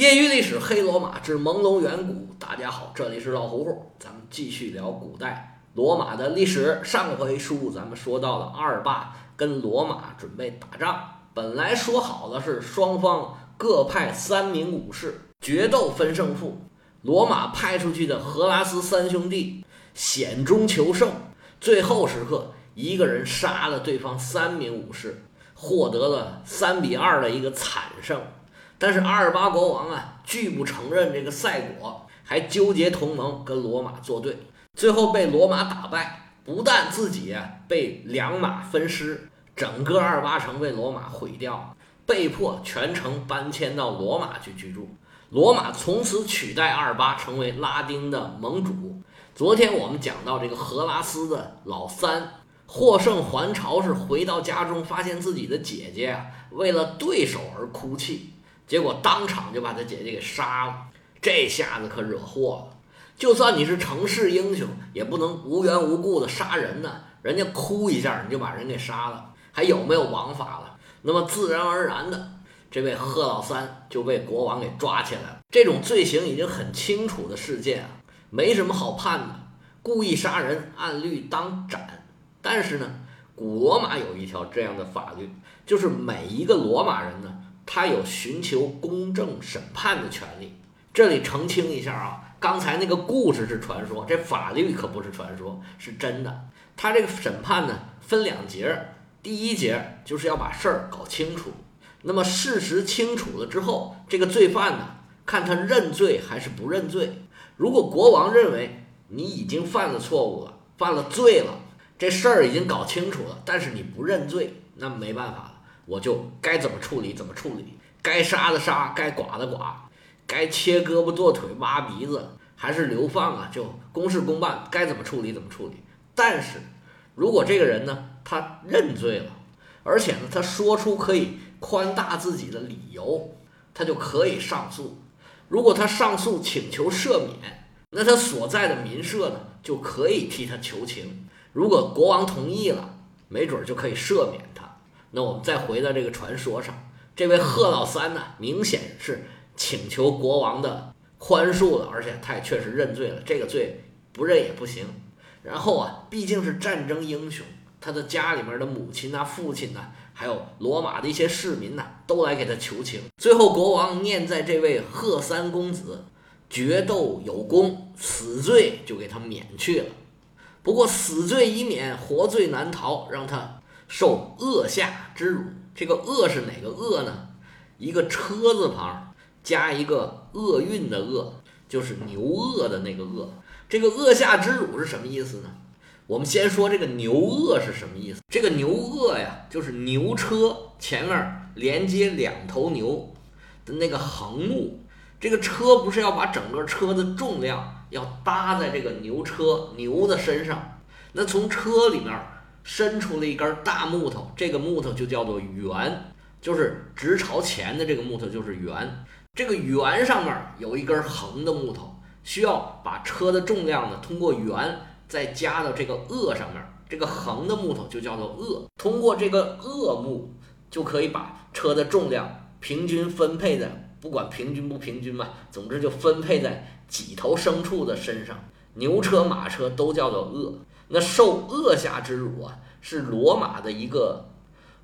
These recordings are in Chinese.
业余历史，黑罗马之朦胧远古。大家好，这里是老胡胡，咱们继续聊古代罗马的历史。上回书咱们说到了阿尔巴跟罗马准备打仗，本来说好的是双方各派三名武士决斗分胜负。罗马派出去的荷拉斯三兄弟险中求胜，最后时刻一个人杀了对方三名武士，获得了三比二的一个惨胜。但是阿尔巴国王啊，拒不承认这个赛果，还纠结同盟跟罗马作对，最后被罗马打败，不但自己被两马分尸，整个阿尔巴城被罗马毁掉，被迫全城搬迁到罗马去居住。罗马从此取代阿尔巴成为拉丁的盟主。昨天我们讲到这个荷拉斯的老三获胜还朝，是回到家中，发现自己的姐姐啊，为了对手而哭泣。结果当场就把他姐姐给杀了，这下子可惹祸了。就算你是城市英雄，也不能无缘无故的杀人呢。人家哭一下你就把人给杀了，还有没有王法了？那么自然而然的，这位贺老三就被国王给抓起来了。这种罪行已经很清楚的事件啊，没什么好判的。故意杀人，按律当斩。但是呢，古罗马有一条这样的法律，就是每一个罗马人呢。他有寻求公正审判的权利。这里澄清一下啊，刚才那个故事是传说，这法律可不是传说，是真的。他这个审判呢，分两节，第一节就是要把事儿搞清楚。那么事实清楚了之后，这个罪犯呢，看他认罪还是不认罪。如果国王认为你已经犯了错误了，犯了罪了，这事儿已经搞清楚了，但是你不认罪，那没办法。我就该怎么处理怎么处理，该杀的杀，该剐的剐，该切胳膊剁腿挖鼻子还是流放啊？就公事公办，该怎么处理怎么处理。但是，如果这个人呢，他认罪了，而且呢，他说出可以宽大自己的理由，他就可以上诉。如果他上诉请求赦免，那他所在的民社呢，就可以替他求情。如果国王同意了，没准就可以赦免他。那我们再回到这个传说上，这位贺老三呢，明显是请求国王的宽恕了，而且他也确实认罪了，这个罪不认也不行。然后啊，毕竟是战争英雄，他的家里面的母亲呐、父亲呐，还有罗马的一些市民呐，都来给他求情。最后国王念在这位贺三公子决斗有功，死罪就给他免去了。不过死罪已免，活罪难逃，让他。受恶下之辱，这个恶是哪个恶呢？一个车字旁加一个厄运的厄，就是牛恶的那个恶。这个恶下之辱是什么意思呢？我们先说这个牛恶是什么意思。这个牛恶呀，就是牛车前面连接两头牛的那个横木。这个车不是要把整个车的重量要搭在这个牛车牛的身上，那从车里面。伸出了一根大木头，这个木头就叫做圆，就是直朝前的这个木头就是圆。这个圆上面有一根横的木头，需要把车的重量呢通过圆再加到这个轭上面，这个横的木头就叫做轭。通过这个轭木就可以把车的重量平均分配在，不管平均不平均吧，总之就分配在几头牲畜的身上，牛车、马车都叫做轭。那受恶下之辱啊，是罗马的一个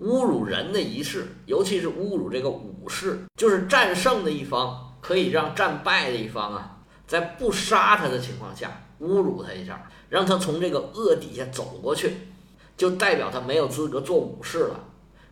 侮辱人的仪式，尤其是侮辱这个武士，就是战胜的一方可以让战败的一方啊，在不杀他的情况下侮辱他一下，让他从这个恶底下走过去，就代表他没有资格做武士了，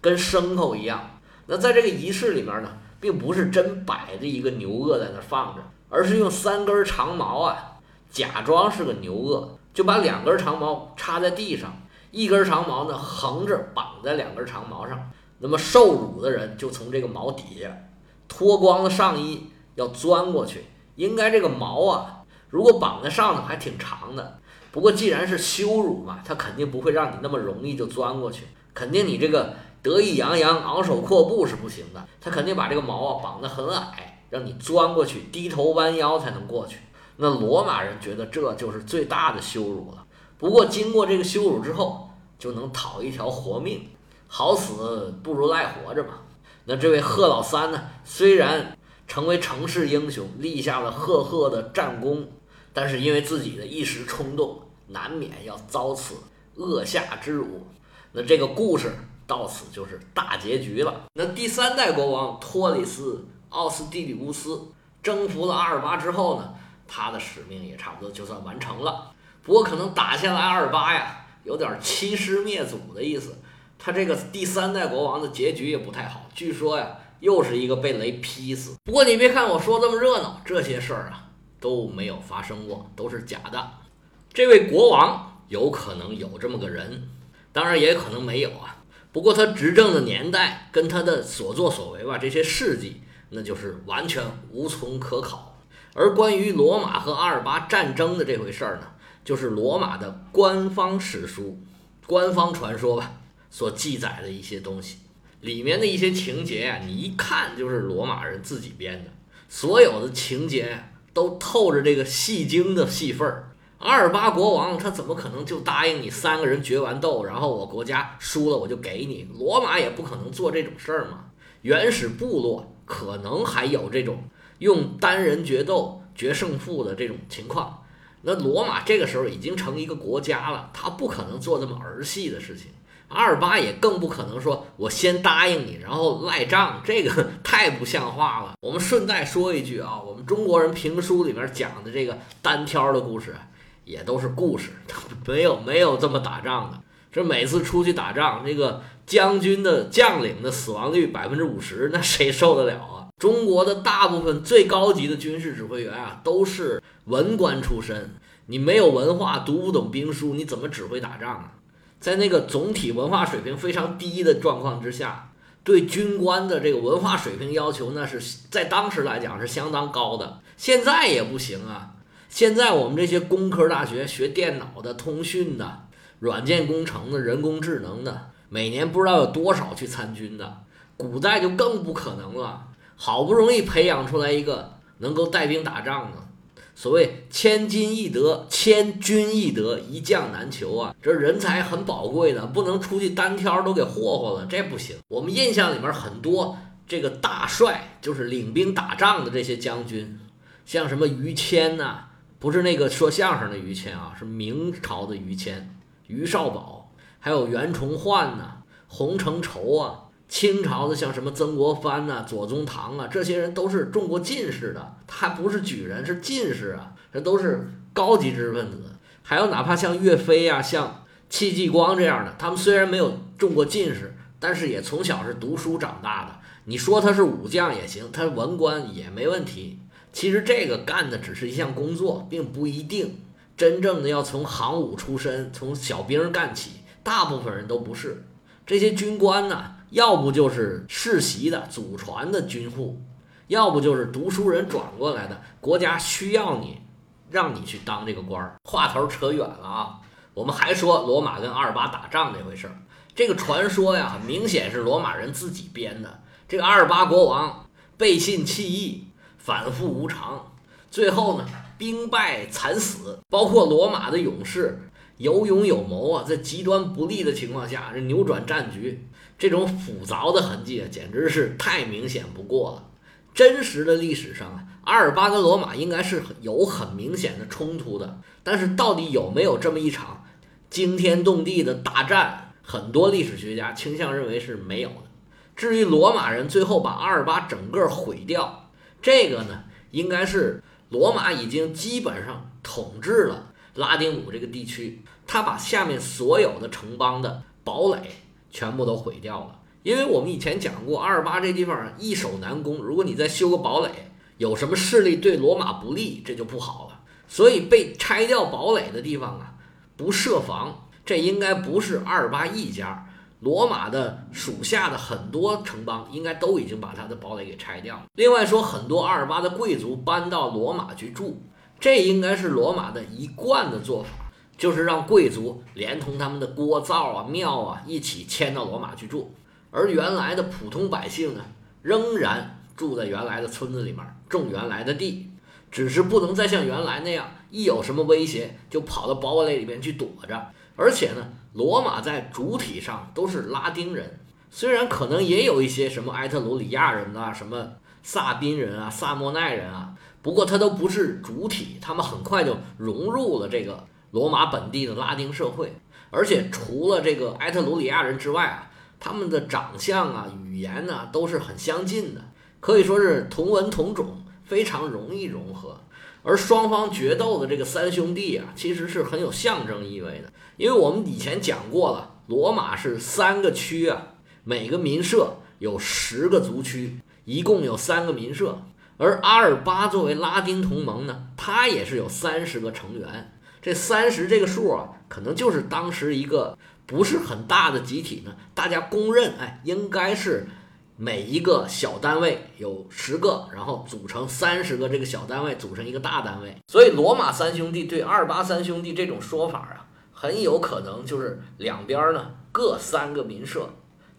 跟牲口一样。那在这个仪式里面呢，并不是真摆着一个牛轭在那放着，而是用三根长矛啊，假装是个牛轭。就把两根长矛插在地上，一根长矛呢横着绑在两根长矛上。那么受辱的人就从这个矛底下脱光了上衣，要钻过去。应该这个矛啊，如果绑在上头还挺长的。不过既然是羞辱嘛，他肯定不会让你那么容易就钻过去。肯定你这个得意洋洋、昂首阔步是不行的。他肯定把这个矛啊绑得很矮，让你钻过去，低头弯腰才能过去。那罗马人觉得这就是最大的羞辱了。不过经过这个羞辱之后，就能讨一条活命，好死不如赖活着嘛。那这位贺老三呢，虽然成为城市英雄，立下了赫赫的战功。但是因为自己的一时冲动，难免要遭此恶下之辱。那这个故事到此就是大结局了。那第三代国王托里斯奥斯蒂里乌斯征服了阿尔巴之后呢，他的使命也差不多就算完成了。不过可能打下来二八呀，有点欺师灭祖的意思。他这个第三代国王的结局也不太好，据说呀，又是一个被雷劈死。不过你别看我说这么热闹，这些事儿啊。都没有发生过，都是假的。这位国王有可能有这么个人，当然也可能没有啊。不过他执政的年代跟他的所作所为吧，这些事迹那就是完全无从可考。而关于罗马和阿尔巴战争的这回事儿呢，就是罗马的官方史书、官方传说吧所记载的一些东西，里面的一些情节啊，你一看就是罗马人自己编的，所有的情节。都透着这个戏精的戏份儿。阿尔巴国王他怎么可能就答应你三个人决完斗，然后我国家输了我就给你？罗马也不可能做这种事儿嘛。原始部落可能还有这种用单人决斗决胜负的这种情况。那罗马这个时候已经成一个国家了，他不可能做这么儿戏的事情。阿尔巴也更不可能说，我先答应你，然后赖账，这个太不像话了。我们顺带说一句啊，我们中国人评书里面讲的这个单挑的故事，也都是故事，没有没有这么打仗的。这每次出去打仗，这个将军的将领的死亡率百分之五十，那谁受得了啊？中国的大部分最高级的军事指挥员啊，都是文官出身，你没有文化，读不懂兵书，你怎么指挥打仗啊？在那个总体文化水平非常低的状况之下，对军官的这个文化水平要求，那是在当时来讲是相当高的。现在也不行啊！现在我们这些工科大学学电脑的、通讯的、软件工程的、人工智能的，每年不知道有多少去参军的。古代就更不可能了，好不容易培养出来一个能够带兵打仗的。所谓千金易得，千军易得，一将难求啊！这人才很宝贵的，不能出去单挑都给霍霍了，这不行。我们印象里面很多这个大帅，就是领兵打仗的这些将军，像什么于谦呐，不是那个说相声的于谦啊，是明朝的于谦，于少保，还有袁崇焕呐，洪承畴啊。清朝的像什么曾国藩呐、左宗棠啊，这些人都是中过进士的，他不是举人，是进士啊，这都是高级知识分子。还有哪怕像岳飞啊、像戚继光这样的，他们虽然没有中过进士，但是也从小是读书长大的。你说他是武将也行，他文官也没问题。其实这个干的只是一项工作，并不一定真正的要从行伍出身，从小兵干起。大部分人都不是这些军官呢。要不就是世袭的祖传的军户，要不就是读书人转过来的。国家需要你，让你去当这个官儿。话头扯远了啊，我们还说罗马跟阿尔巴打仗这回事儿。这个传说呀，明显是罗马人自己编的。这个阿尔巴国王背信弃义，反复无常，最后呢兵败惨死。包括罗马的勇士有勇有谋啊，在极端不利的情况下，这扭转战局。这种复杂的痕迹啊，简直是太明显不过了。真实的历史上啊，阿尔巴跟罗马应该是有很明显的冲突的。但是到底有没有这么一场惊天动地的大战，很多历史学家倾向认为是没有的。至于罗马人最后把阿尔巴整个毁掉，这个呢，应该是罗马已经基本上统治了拉丁姆这个地区，他把下面所有的城邦的堡垒。全部都毁掉了，因为我们以前讲过，阿尔巴这地方易守难攻。如果你再修个堡垒，有什么势力对罗马不利，这就不好了。所以被拆掉堡垒的地方啊，不设防，这应该不是阿尔巴一家，罗马的属下的很多城邦应该都已经把他的堡垒给拆掉了。另外说，很多阿尔巴的贵族搬到罗马去住，这应该是罗马的一贯的做法。就是让贵族连同他们的锅灶啊、庙啊一起迁到罗马去住，而原来的普通百姓呢，仍然住在原来的村子里面，种原来的地，只是不能再像原来那样，一有什么威胁就跑到堡垒里面去躲着。而且呢，罗马在主体上都是拉丁人，虽然可能也有一些什么埃特鲁里亚人啊、什么萨宾人啊、萨莫奈人啊，不过他都不是主体，他们很快就融入了这个罗马本地的拉丁社会，而且除了这个埃特鲁里亚人之外啊，他们的长相啊、语言呢都是很相近的，可以说是同文同种，非常容易融合。而双方决斗的这个三兄弟啊，其实是很有象征意味的，因为我们以前讲过了，罗马是三个区啊，每个民社有十个族区，一共有三个民社。而阿尔巴作为拉丁同盟呢，它也是有三十个成员。这三十这个数啊，可能就是当时一个不是很大的集体呢，大家公认，哎，应该是。每一个小单位有十个，然后组成三十个这个小单位，组成一个大单位。所以罗马三兄弟对二八三兄弟这种说法啊，很有可能就是两边呢各三个民社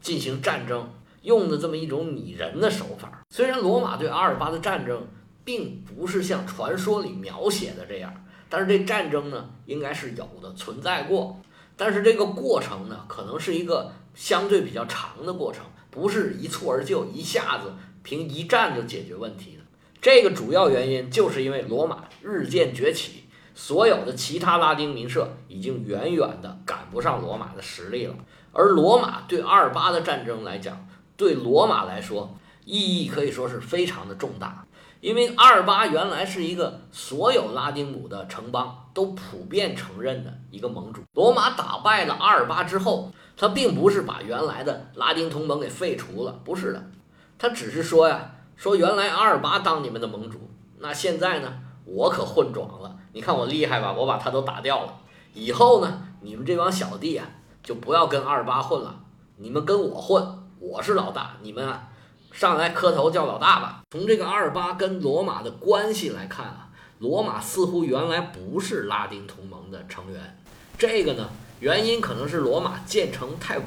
进行战争，用的这么一种拟人的手法。虽然罗马对阿尔巴的战争并不是像传说里描写的这样，但是这战争呢应该是有的，存在过。但是这个过程呢，可能是一个相对比较长的过程。不是一蹴而就，一下子凭一战就解决问题的。这个主要原因就是因为罗马日渐崛起，所有的其他拉丁民社已经远远的赶不上罗马的实力了。而罗马对阿尔巴的战争来讲，对罗马来说意义可以说是非常的重大，因为阿尔巴原来是一个所有拉丁姆的城邦都普遍承认的一个盟主。罗马打败了阿尔巴之后。他并不是把原来的拉丁同盟给废除了，不是的，他只是说呀，说原来阿尔巴当你们的盟主，那现在呢，我可混壮了，你看我厉害吧，我把他都打掉了，以后呢，你们这帮小弟啊，就不要跟阿尔巴混了，你们跟我混，我是老大，你们啊，上来磕头叫老大吧。从这个阿尔巴跟罗马的关系来看啊，罗马似乎原来不是拉丁同盟的成员，这个呢。原因可能是罗马建成太晚，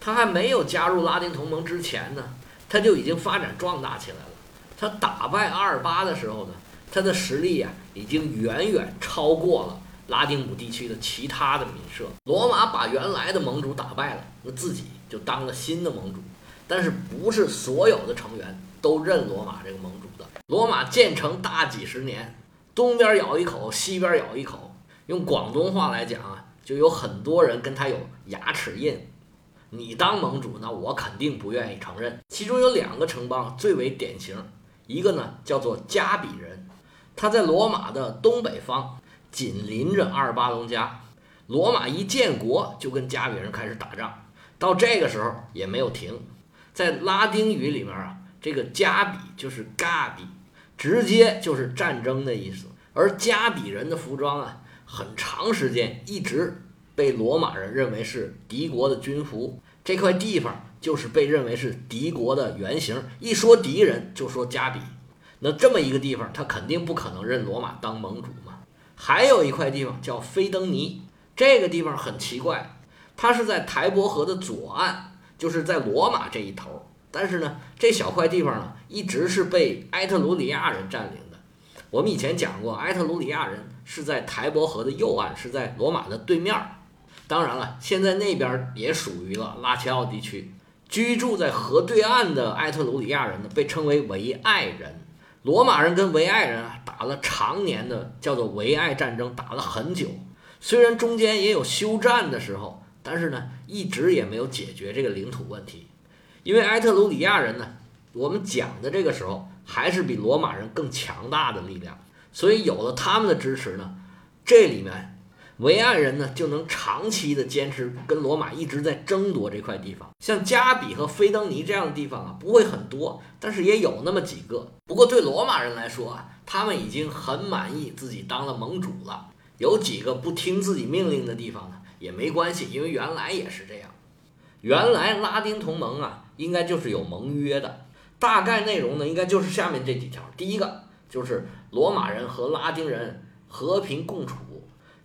他还没有加入拉丁同盟之前呢，他就已经发展壮大起来了。他打败阿尔巴的时候呢，他的实力啊已经远远超过了拉丁姆地区的其他的民社。罗马把原来的盟主打败了，那自己就当了新的盟主。但是不是所有的成员都认罗马这个盟主的。罗马建成大几十年，东边咬一口，西边咬一口。用广东话来讲啊。就有很多人跟他有牙齿印，你当盟主，那我肯定不愿意承认。其中有两个城邦最为典型，一个呢叫做加比人，他在罗马的东北方，紧邻着阿尔巴隆加。罗马一建国就跟加比人开始打仗，到这个时候也没有停。在拉丁语里面啊，这个加比就是嘎比，直接就是战争的意思。而加比人的服装啊。很长时间一直被罗马人认为是敌国的军服，这块地方就是被认为是敌国的原型。一说敌人就说加比，那这么一个地方，他肯定不可能认罗马当盟主嘛。还有一块地方叫菲登尼，这个地方很奇怪，它是在台伯河的左岸，就是在罗马这一头。但是呢，这小块地方呢，一直是被埃特鲁里亚人占领。我们以前讲过，埃特鲁里亚人是在台伯河的右岸，是在罗马的对面儿。当然了，现在那边也属于了拉齐奥地区。居住在河对岸的埃特鲁里亚人呢，被称为维埃人。罗马人跟维埃人啊打了常年的叫做维埃战争，打了很久。虽然中间也有休战的时候，但是呢，一直也没有解决这个领土问题。因为埃特鲁里亚人呢，我们讲的这个时候。还是比罗马人更强大的力量，所以有了他们的支持呢，这里面维埃人呢就能长期的坚持跟罗马一直在争夺这块地方。像加比和菲登尼这样的地方啊，不会很多，但是也有那么几个。不过对罗马人来说啊，他们已经很满意自己当了盟主了。有几个不听自己命令的地方呢，也没关系，因为原来也是这样。原来拉丁同盟啊，应该就是有盟约的。大概内容呢，应该就是下面这几条。第一个就是罗马人和拉丁人和平共处，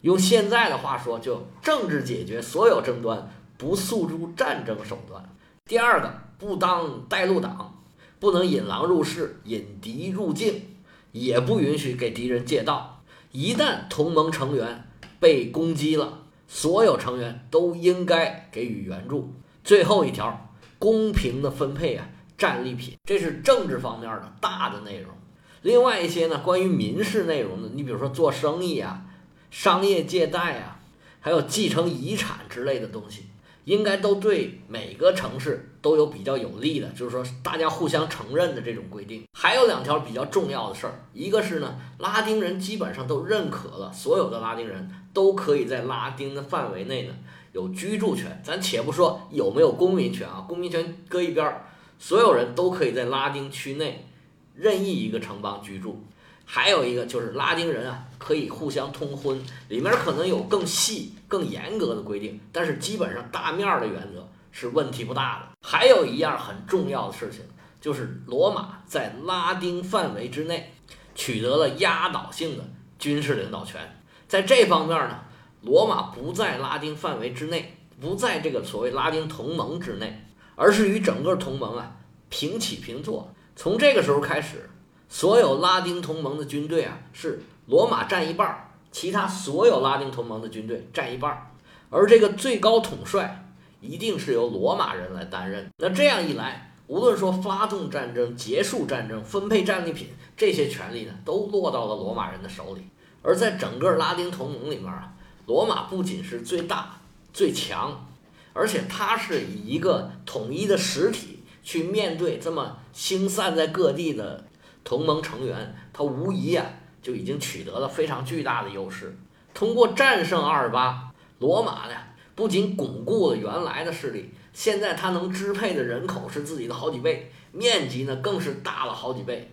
用现在的话说，就政治解决所有争端，不诉诸战争手段。第二个，不当带路党，不能引狼入室，引敌入境，也不允许给敌人借道。一旦同盟成员被攻击了，所有成员都应该给予援助。最后一条，公平的分配啊。战利品，这是政治方面的大的内容。另外一些呢，关于民事内容的，你比如说做生意啊、商业借贷啊，还有继承遗产之类的东西。应该都对每个城市都有比较有利的，就是说大家互相承认的这种规定。还有两条比较重要的事儿，一个是呢，拉丁人基本上都认可了，所有的拉丁人都可以在拉丁的范围内呢有居住权。咱且不说有没有公民权啊，公民权搁一边儿，所有人都可以在拉丁区内任意一个城邦居住。还有一个就是拉丁人啊，可以互相通婚，里面可能有更细、更严格的规定，但是基本上大面儿的原则是问题不大的。还有一样很重要的事情，就是罗马在拉丁范围之内取得了压倒性的军事领导权。在这方面呢，罗马不在拉丁范围之内，不在这个所谓拉丁同盟之内，而是与整个同盟啊平起平坐。从这个时候开始。所有拉丁同盟的军队啊，是罗马占一半儿，其他所有拉丁同盟的军队占一半儿，而这个最高统帅一定是由罗马人来担任。那这样一来，无论说发动战争、结束战争、分配战利品这些权利呢，都落到了罗马人的手里。而在整个拉丁同盟里面啊，罗马不仅是最大、最强，而且它是以一个统一的实体去面对这么星散在各地的。同盟成员，他无疑啊就已经取得了非常巨大的优势。通过战胜阿尔巴，罗马呢不仅巩固了原来的势力，现在他能支配的人口是自己的好几倍，面积呢更是大了好几倍。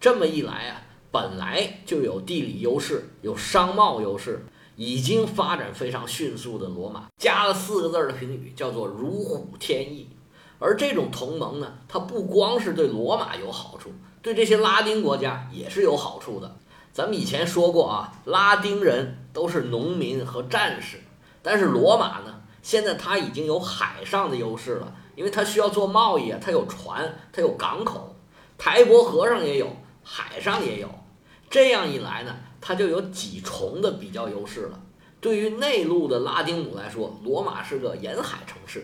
这么一来啊，本来就有地理优势、有商贸优势，已经发展非常迅速的罗马，加了四个字的评语，叫做如虎添翼。而这种同盟呢，它不光是对罗马有好处。对这些拉丁国家也是有好处的。咱们以前说过啊，拉丁人都是农民和战士，但是罗马呢，现在它已经有海上的优势了，因为它需要做贸易啊，它有船，它有港口，台伯河上也有，海上也有。这样一来呢，它就有几重的比较优势了。对于内陆的拉丁姆来说，罗马是个沿海城市；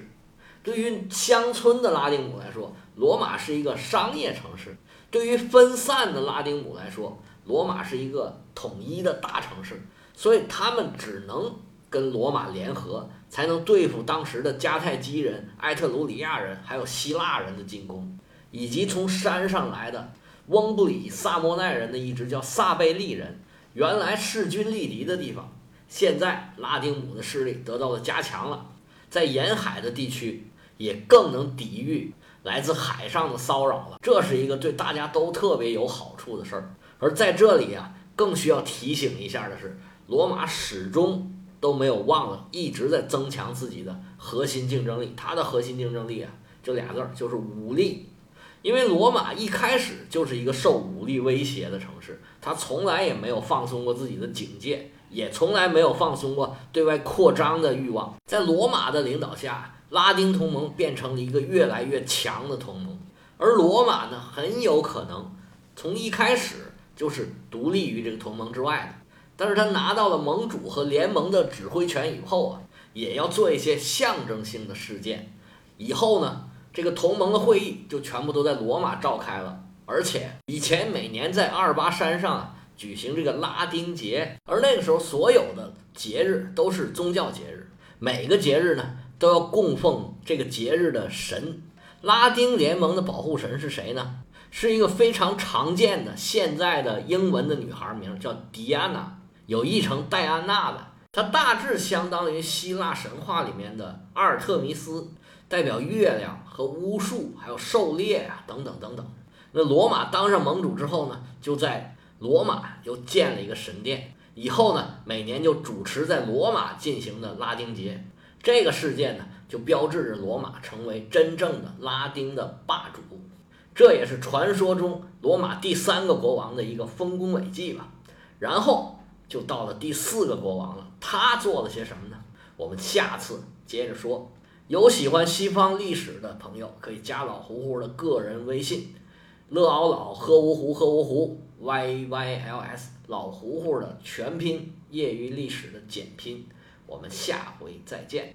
对于乡村的拉丁姆来说，罗马是一个商业城市。对于分散的拉丁姆来说，罗马是一个统一的大城市，所以他们只能跟罗马联合，才能对付当时的迦太基人、埃特鲁里亚人，还有希腊人的进攻，以及从山上来的翁布里萨莫奈人的一支叫萨贝利人。原来势均力敌的地方，现在拉丁姆的势力得到了加强了，在沿海的地区也更能抵御。来自海上的骚扰了，这是一个对大家都特别有好处的事儿。而在这里啊，更需要提醒一下的是，罗马始终都没有忘了，一直在增强自己的核心竞争力。它的核心竞争力啊，这俩字儿就是武力。因为罗马一开始就是一个受武力威胁的城市，他从来也没有放松过自己的警戒，也从来没有放松过对外扩张的欲望。在罗马的领导下。拉丁同盟变成了一个越来越强的同盟，而罗马呢，很有可能从一开始就是独立于这个同盟之外的。但是他拿到了盟主和联盟的指挥权以后啊，也要做一些象征性的事件。以后呢，这个同盟的会议就全部都在罗马召开了，而且以前每年在阿尔巴山上啊举行这个拉丁节，而那个时候所有的节日都是宗教节日，每个节日呢。都要供奉这个节日的神，拉丁联盟的保护神是谁呢？是一个非常常见的现在的英文的女孩名，叫迪安娜，有译成戴安娜的。它大致相当于希腊神话里面的阿尔特弥斯，代表月亮和巫术，还有狩猎啊等等等等。那罗马当上盟主之后呢，就在罗马又建了一个神殿，以后呢，每年就主持在罗马进行的拉丁节。这个事件呢，就标志着罗马成为真正的拉丁的霸主，这也是传说中罗马第三个国王的一个丰功伟绩吧。然后就到了第四个国王了，他做了些什么呢？我们下次接着说。有喜欢西方历史的朋友，可以加老胡胡的个人微信：乐奥老喝芜湖喝芜湖 y y l s 老胡胡的全拼，业余历史的简拼。我们下回再见。